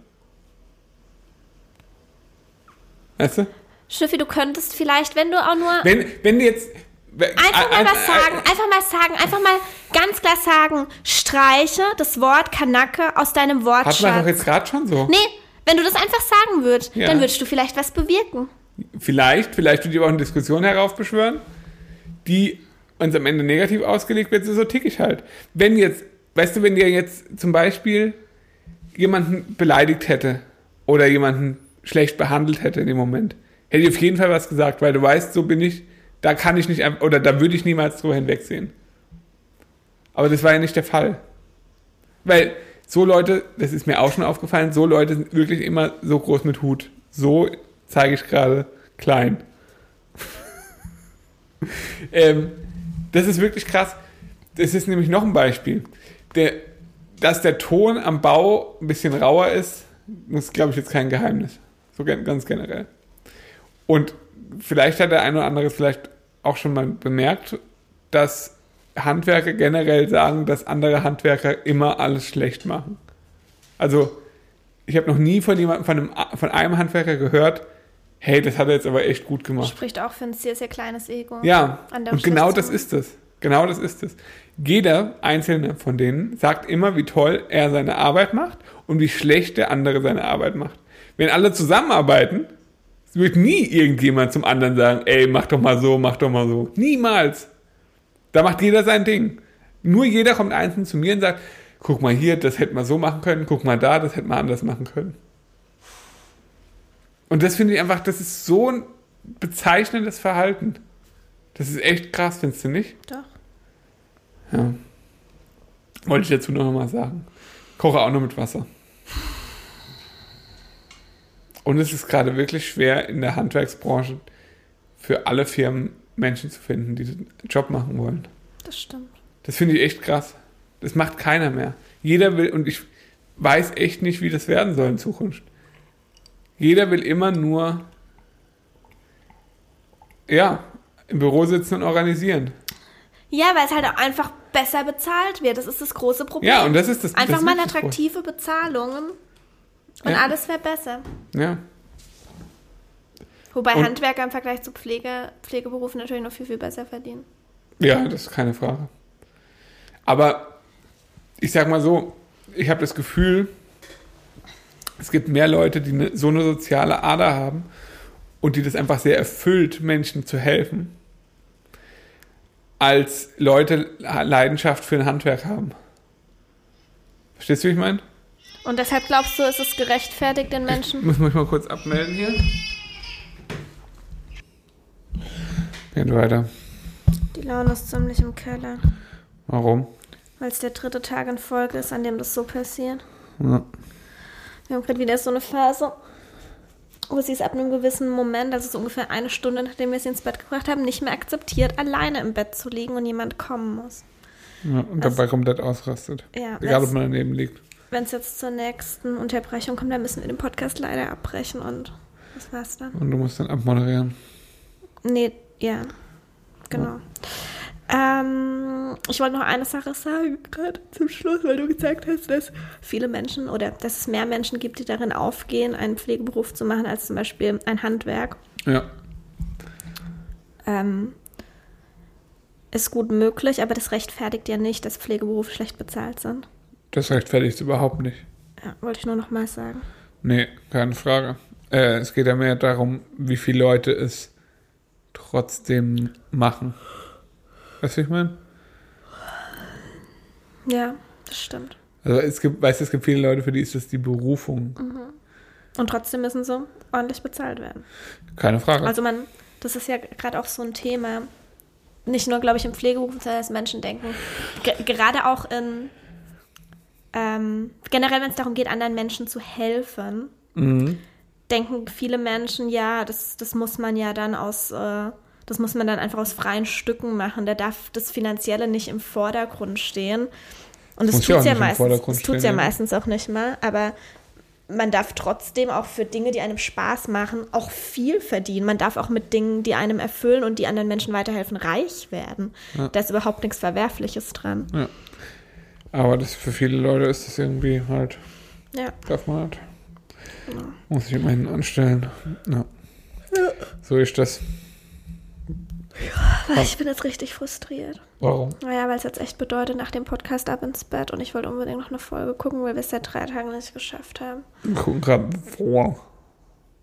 Weißt du? Schiffi, du könntest vielleicht, wenn du auch nur Wenn, wenn du jetzt... einfach mal was sagen, einfach mal sagen, einfach mal ganz klar sagen, streiche das Wort Kanacke aus deinem Hat man doch Wortschatz. jetzt gerade schon so. Nee, wenn du das einfach sagen würdest, Ja. dann würdest du vielleicht was bewirken. Vielleicht, vielleicht die aber auch eine Diskussion heraufbeschwören, die uns am Ende negativ ausgelegt wird, so, so tick ich halt. Wenn jetzt, weißt du, wenn dir jetzt zum Beispiel jemanden beleidigt hätte oder jemanden schlecht behandelt hätte in dem Moment, hätte ich auf jeden Fall was gesagt, weil du weißt, so bin ich, da kann ich nicht, oder da würde ich niemals drüber hinwegsehen. Aber das war ja nicht der Fall. Weil so Leute, das ist mir auch schon aufgefallen, so Leute sind wirklich immer so groß mit Hut. So zeige ich gerade klein. ähm, das ist wirklich krass. Das ist nämlich noch ein Beispiel. Der, dass der Ton am Bau ein bisschen rauer ist, ist, glaube ich, jetzt kein Geheimnis. So ganz generell. Und vielleicht hat der eine oder andere vielleicht auch schon mal bemerkt, dass Handwerker generell sagen, dass andere Handwerker immer alles schlecht machen. Also, ich habe noch nie von jemandem, von einem, von einem Handwerker gehört, hey, das hat er jetzt aber echt gut gemacht. Spricht auch für ein sehr, sehr kleines Ego. Ja, An der und genau das ist es. Genau das ist es. Jeder einzelne von denen sagt immer, wie toll er seine Arbeit macht und wie schlecht der andere seine Arbeit macht. Wenn alle zusammenarbeiten, wird nie irgendjemand zum anderen sagen, ey, mach doch mal so, mach doch mal so. Niemals. Da macht jeder sein Ding. Nur jeder kommt einzeln zu mir und sagt, guck mal hier, das hätte man so machen können, guck mal da, das hätte man anders machen können. Und das finde ich einfach, das ist so ein bezeichnendes Verhalten. Das ist echt krass, findest du nicht? Doch. Ja. Wollte ich dazu noch mal sagen. Koche auch nur mit Wasser. Und es ist gerade wirklich schwer in der Handwerksbranche für alle Firmen Menschen zu finden, die den Job machen wollen. Das stimmt. Das finde ich echt krass. Das macht keiner mehr. Jeder will, und ich weiß echt nicht, wie das werden soll in Zukunft. Jeder will immer nur, ja, im Büro sitzen und organisieren. Ja, weil es halt auch einfach besser bezahlt wird. Das ist das große Problem. Ja, und das ist das. Einfach das mal attraktive Bezahlungen und Ja. alles wäre besser. Ja. Wobei Und- Handwerker im Vergleich zu Pflege, Pflegeberufen natürlich noch viel, viel besser verdienen. Ja, das ist keine Frage. Aber ich sag mal so, ich habe das Gefühl, es gibt mehr Leute, die eine, so eine soziale Ader haben und die das einfach sehr erfüllt, Menschen zu helfen, als Leute Leidenschaft für ein Handwerk haben. Verstehst du, wie ich meine? Und deshalb glaubst du, ist es gerechtfertigt, den Ich Menschen? muss mich mal kurz abmelden hier. Geht weiter. Die Laune ist ziemlich im Keller. Warum? Weil es der dritte Tag in Folge ist, an dem das so passiert. Ja. Wir haben gerade wieder so eine Phase, wo sie es ab einem gewissen Moment, also so ungefähr eine Stunde, nachdem wir sie ins Bett gebracht haben, nicht mehr akzeptiert, alleine im Bett zu liegen und jemand kommen muss. Ja, und dabei komplett ausrastet. Ja, Egal, ob man daneben liegt. Wenn es jetzt zur nächsten Unterbrechung kommt, dann müssen wir den Podcast leider abbrechen und das war's dann. Und du musst dann abmoderieren. Nee, ja. genau. Ähm, ich wollte noch eine Sache sagen, gerade zum Schluss, weil du gesagt hast, dass viele Menschen oder dass es mehr Menschen gibt, die darin aufgehen, einen Pflegeberuf zu machen, als zum Beispiel ein Handwerk. Ja. Ähm, ist gut möglich, aber das rechtfertigt ja nicht, dass Pflegeberufe schlecht bezahlt sind. Das rechtfertigt es überhaupt nicht. Ja, wollte ich nur noch mal sagen. Nee, keine Frage. Äh, es geht ja mehr darum, wie viele Leute es trotzdem machen. Weißt du, ich meine? Ja, das stimmt. Also es gibt, weißt du, es gibt viele Leute, für die ist das die Berufung. Und trotzdem müssen sie ordentlich bezahlt werden. Keine Frage. Also man, das ist ja gerade auch so ein Thema, nicht nur, glaube ich, im Pflegeberuf, sondern dass Menschen denken, ge gerade auch in, ähm, generell, wenn es darum geht, anderen Menschen zu helfen, mhm. denken viele Menschen, ja, das, das muss man ja dann aus, äh, das muss man dann einfach aus freien Stücken machen. Da darf das Finanzielle nicht im Vordergrund stehen. Und das ja tut auch ja meistens, das tut's ja ja. meistens auch nicht mal, aber man darf trotzdem auch für Dinge, die einem Spaß machen, auch viel verdienen. Man darf auch mit Dingen, die einem erfüllen und die anderen Menschen weiterhelfen, reich werden. Ja. Da ist überhaupt nichts Verwerfliches dran. Aber das für viele Leute ist das irgendwie halt, Ja. darf man halt. Muss ich immerhin anstellen. Ja. So ist das. Ich bin jetzt richtig frustriert. Warum? Naja, weil es jetzt echt bedeutet, nach dem Podcast ab ins Bett und ich wollte unbedingt noch eine Folge gucken, weil wir es seit drei Tagen nicht geschafft haben. Wir gucken gerade vor.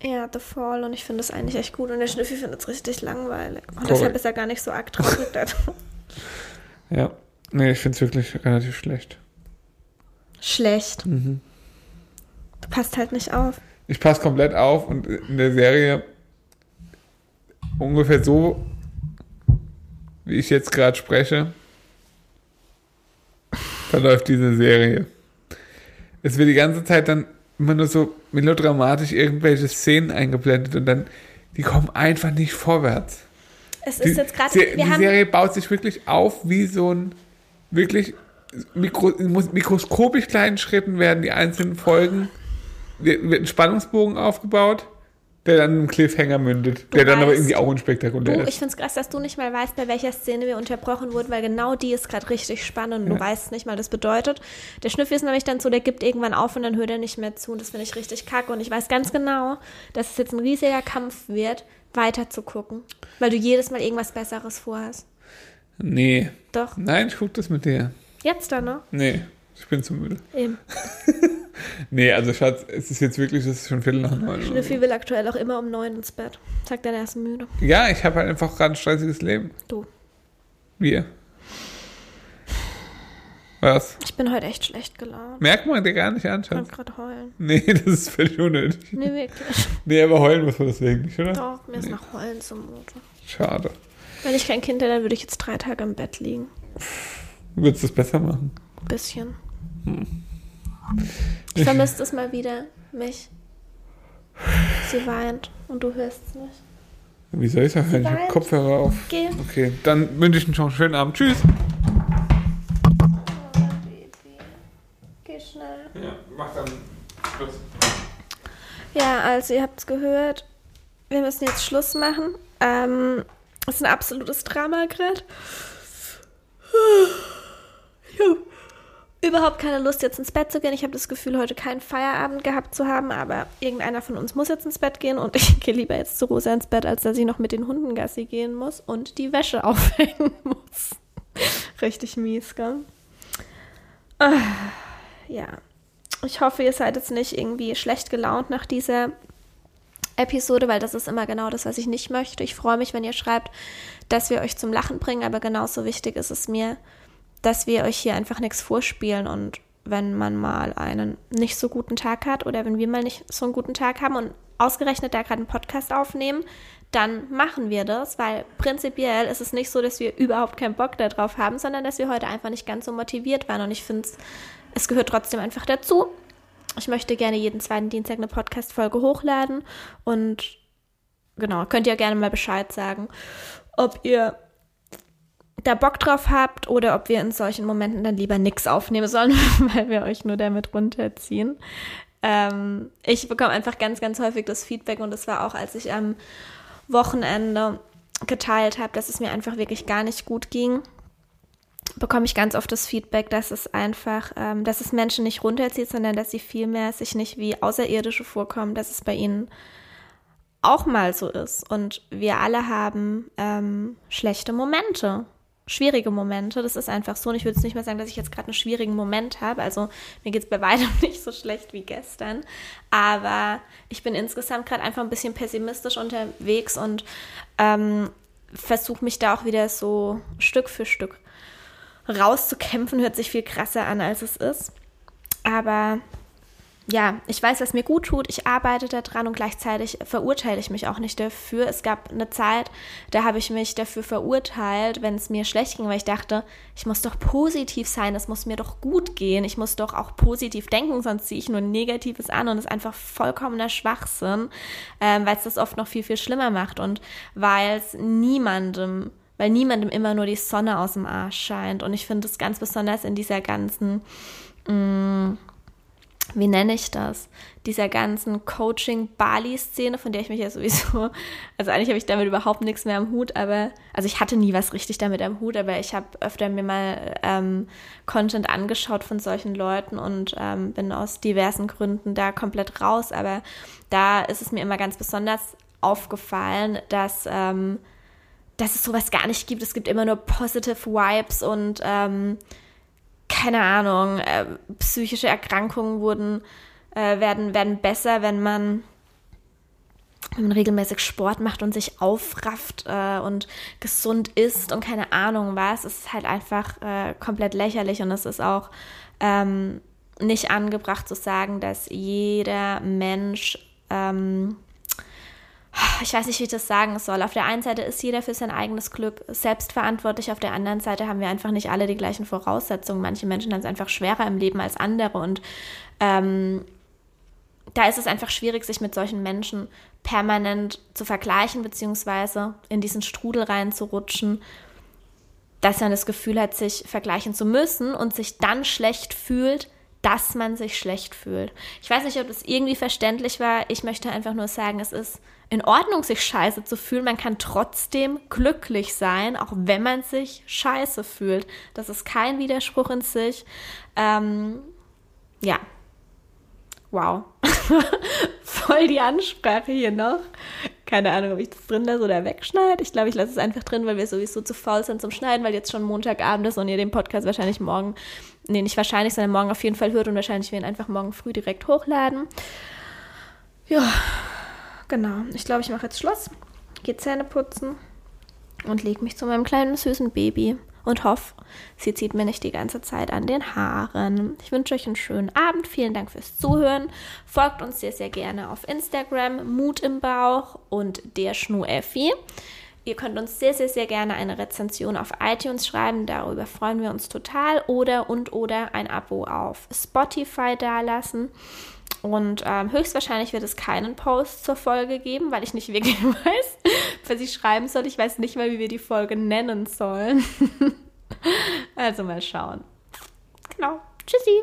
Ja, The Fall und ich finde es eigentlich echt gut und der Schnüffi findet es richtig langweilig. Und Korrekt. deshalb ist er gar nicht so arg traurig. Ja. Nee, ich finde es wirklich relativ schlecht. Schlecht. Mhm. Du passt halt nicht auf. Ich passe komplett auf und in der Serie ungefähr so, wie ich jetzt gerade spreche, verläuft diese Serie. Es wird die ganze Zeit dann immer nur so melodramatisch irgendwelche Szenen eingeblendet und dann, die kommen einfach nicht vorwärts. Es Die, ist jetzt gerade, die haben, Serie baut sich wirklich auf wie so ein wirklich mikro, muss- mikroskopisch kleinen Schritten werden die einzelnen Folgen wird, ein Spannungsbogen aufgebaut, der dann im Cliffhanger mündet, der dann aber irgendwie auch du, unspektakulär ich ist. finde es krass, dass du nicht mal weißt, bei welcher Szene wir unterbrochen wurden, weil genau die ist gerade richtig spannend und du Ja. weißt nicht mal, das bedeutet. Der Schnüffi ist nämlich dann so, der gibt irgendwann auf und dann hört er nicht mehr zu und das finde ich richtig kacke und ich weiß ganz genau, dass es jetzt ein riesiger Kampf wird, weiter zu gucken, weil du jedes Mal irgendwas Besseres vorhast. Nee. Doch, Nein, ich guck das mit dir. jetzt dann, ne? Nee, ich bin zu müde. Eben. Nee, also Schatz, es ist jetzt wirklich, es ist schon Viertel nach neun. Schnüffi will aktuell auch immer um neun ins Bett. Sagt er, er ist müde. Ja, ich habe halt einfach gerade ein stressiges Leben. Du, Wir. Was? ich bin heute echt schlecht gelaunt. Merkt man dir gar nicht an, Ich kann Schatz? gerade heulen. Nee, das ist völlig unnötig. Nee, wirklich. Nee, aber heulen muss man deswegen nicht, oder? Doch, mir ist nach Heulen zumute. Schade. Wenn ich kein Kind hätte, dann würde ich jetzt drei Tage im Bett liegen. Würdest du es besser machen? Ein bisschen. Ich vermisse es mal wieder, mich. Sie weint und du hörst es nicht. Wie soll ich sagen? Ich habe. Kopfhörer auf. Geh. Okay, dann wünsche ich einen schönen Abend. Tschüss. Geh schnell. Ja, mach dann Schluss. Ja, also ihr habt es gehört. Wir müssen jetzt Schluss machen. Ähm, es ist ein absolutes Drama gerade. Ich habe überhaupt keine Lust, jetzt ins Bett zu gehen. Ich habe das Gefühl, heute keinen Feierabend gehabt zu haben, aber irgendeiner von uns muss jetzt ins Bett gehen und ich gehe lieber jetzt zu Rosa ins Bett, als dass ich noch mit den Hunden Gassi gehen muss und die Wäsche aufhängen muss. Richtig mies, gell? Ah, ja. Ich hoffe, ihr seid jetzt nicht irgendwie schlecht gelaunt nach dieser Episode, weil das ist immer genau das, was ich nicht möchte. Ich freue mich, wenn ihr schreibt, dass wir euch zum Lachen bringen, aber genauso wichtig ist es mir, dass wir euch hier einfach nichts vorspielen und wenn man mal einen nicht so guten Tag hat oder wenn wir mal nicht so einen guten Tag haben und ausgerechnet da gerade einen Podcast aufnehmen, dann machen wir das, weil prinzipiell ist es nicht so, dass wir überhaupt keinen Bock darauf haben, sondern dass wir heute einfach nicht ganz so motiviert waren und ich finde es, es gehört trotzdem einfach dazu. Ich möchte gerne jeden zweiten Dienstag eine Podcast-Folge hochladen und genau, könnt ihr gerne mal Bescheid sagen, ob ihr da Bock drauf habt oder ob wir in solchen Momenten dann lieber nichts aufnehmen sollen, weil wir euch nur damit runterziehen. Ähm, ich bekomme einfach ganz, ganz häufig das Feedback und das war auch, als ich am Wochenende geteilt habe, dass es mir einfach wirklich gar nicht gut ging, bekomme ich ganz oft das Feedback, dass es einfach, ähm, dass es Menschen nicht runterzieht, sondern dass sie vielmehr sich nicht wie Außerirdische vorkommen, dass es bei ihnen auch mal so ist. Und wir alle haben ähm, schlechte Momente schwierige Momente. Das ist einfach so. Und ich würde jetzt nicht mal sagen, dass ich jetzt gerade einen schwierigen Moment habe. Also mir geht es bei weitem nicht so schlecht wie gestern. Aber ich bin insgesamt gerade einfach ein bisschen pessimistisch unterwegs und ähm, versuche mich da auch wieder so Stück für Stück rauszukämpfen. Hört sich viel krasser an, als es ist. Aber ja, ich weiß, was mir gut tut, ich arbeite daran und gleichzeitig verurteile ich mich auch nicht dafür. Es gab eine Zeit, da habe ich mich dafür verurteilt, wenn es mir schlecht ging, weil ich dachte, ich muss doch positiv sein, es muss mir doch gut gehen, ich muss doch auch positiv denken, sonst ziehe ich nur Negatives an und es ist einfach vollkommener Schwachsinn, ähm, weil es das oft noch viel, viel schlimmer macht und weil es niemandem weil niemandem immer nur die Sonne aus dem Arsch scheint. Und ich finde es ganz besonders in dieser ganzen mh, mm, wie nenne ich das, dieser ganzen Coaching-Bali-Szene, von der ich mich ja sowieso, also eigentlich habe ich damit überhaupt nichts mehr am Hut, aber, also ich hatte nie was richtig damit am Hut, aber ich habe öfter mir mal ähm, Content angeschaut von solchen Leuten und ähm, bin aus diversen Gründen da komplett raus, aber da ist es mir immer ganz besonders aufgefallen, dass, ähm, dass es sowas gar nicht gibt. Es gibt immer nur positive Vibes und ähm, keine Ahnung, äh, psychische Erkrankungen wurden, äh, werden, werden besser, wenn man, wenn man regelmäßig Sport macht und sich aufrafft äh, und gesund isst und keine Ahnung was. Es ist halt einfach äh, komplett lächerlich und es ist auch ähm, nicht angebracht zu sagen, dass jeder Mensch ähm, ich weiß nicht, wie ich das sagen soll. Auf der einen Seite ist jeder für sein eigenes Glück selbstverantwortlich, auf der anderen Seite haben wir einfach nicht alle die gleichen Voraussetzungen. Manche Menschen haben es einfach schwerer im Leben als andere und ähm, da ist es einfach schwierig, sich mit solchen Menschen permanent zu vergleichen, beziehungsweise in diesen Strudel reinzurutschen, dass man das Gefühl hat, sich vergleichen zu müssen und sich dann schlecht fühlt, dass man sich schlecht fühlt. Ich weiß nicht, ob das irgendwie verständlich war. Ich möchte einfach nur sagen, es ist in Ordnung, sich scheiße zu fühlen. Man kann trotzdem glücklich sein, auch wenn man sich scheiße fühlt. Das ist kein Widerspruch in sich. Ähm, ja. Wow. Voll die Ansprache hier noch. Keine Ahnung, ob ich das drin lasse oder wegschneide. Ich glaube, ich lasse es einfach drin, weil wir sowieso zu faul sind zum Schneiden, weil jetzt schon Montagabend ist und ihr den Podcast wahrscheinlich morgen, nee, nicht wahrscheinlich, sondern morgen auf jeden Fall hört und wahrscheinlich wir ihn einfach morgen früh direkt hochladen. Ja, genau. Ich glaube, ich mache jetzt Schluss, gehe Zähne putzen und lege mich zu meinem kleinen süßen Baby und hoffe, sie zieht mir nicht die ganze Zeit an den Haaren. Ich wünsche euch einen schönen Abend. Vielen Dank fürs Zuhören. Folgt uns sehr, sehr gerne auf Instagram, Mut im Bauch und der Schnu Effi. Ihr könnt uns sehr, sehr, sehr gerne eine Rezension auf iTunes schreiben. Darüber freuen wir uns total. Oder und oder ein Abo auf Spotify dalassen. Und ähm, höchstwahrscheinlich wird es keinen Post zur Folge geben, weil ich nicht wirklich weiß, was ich schreiben soll. Ich weiß nicht mal, wie wir die Folge nennen sollen. also mal schauen. Genau. Tschüssi.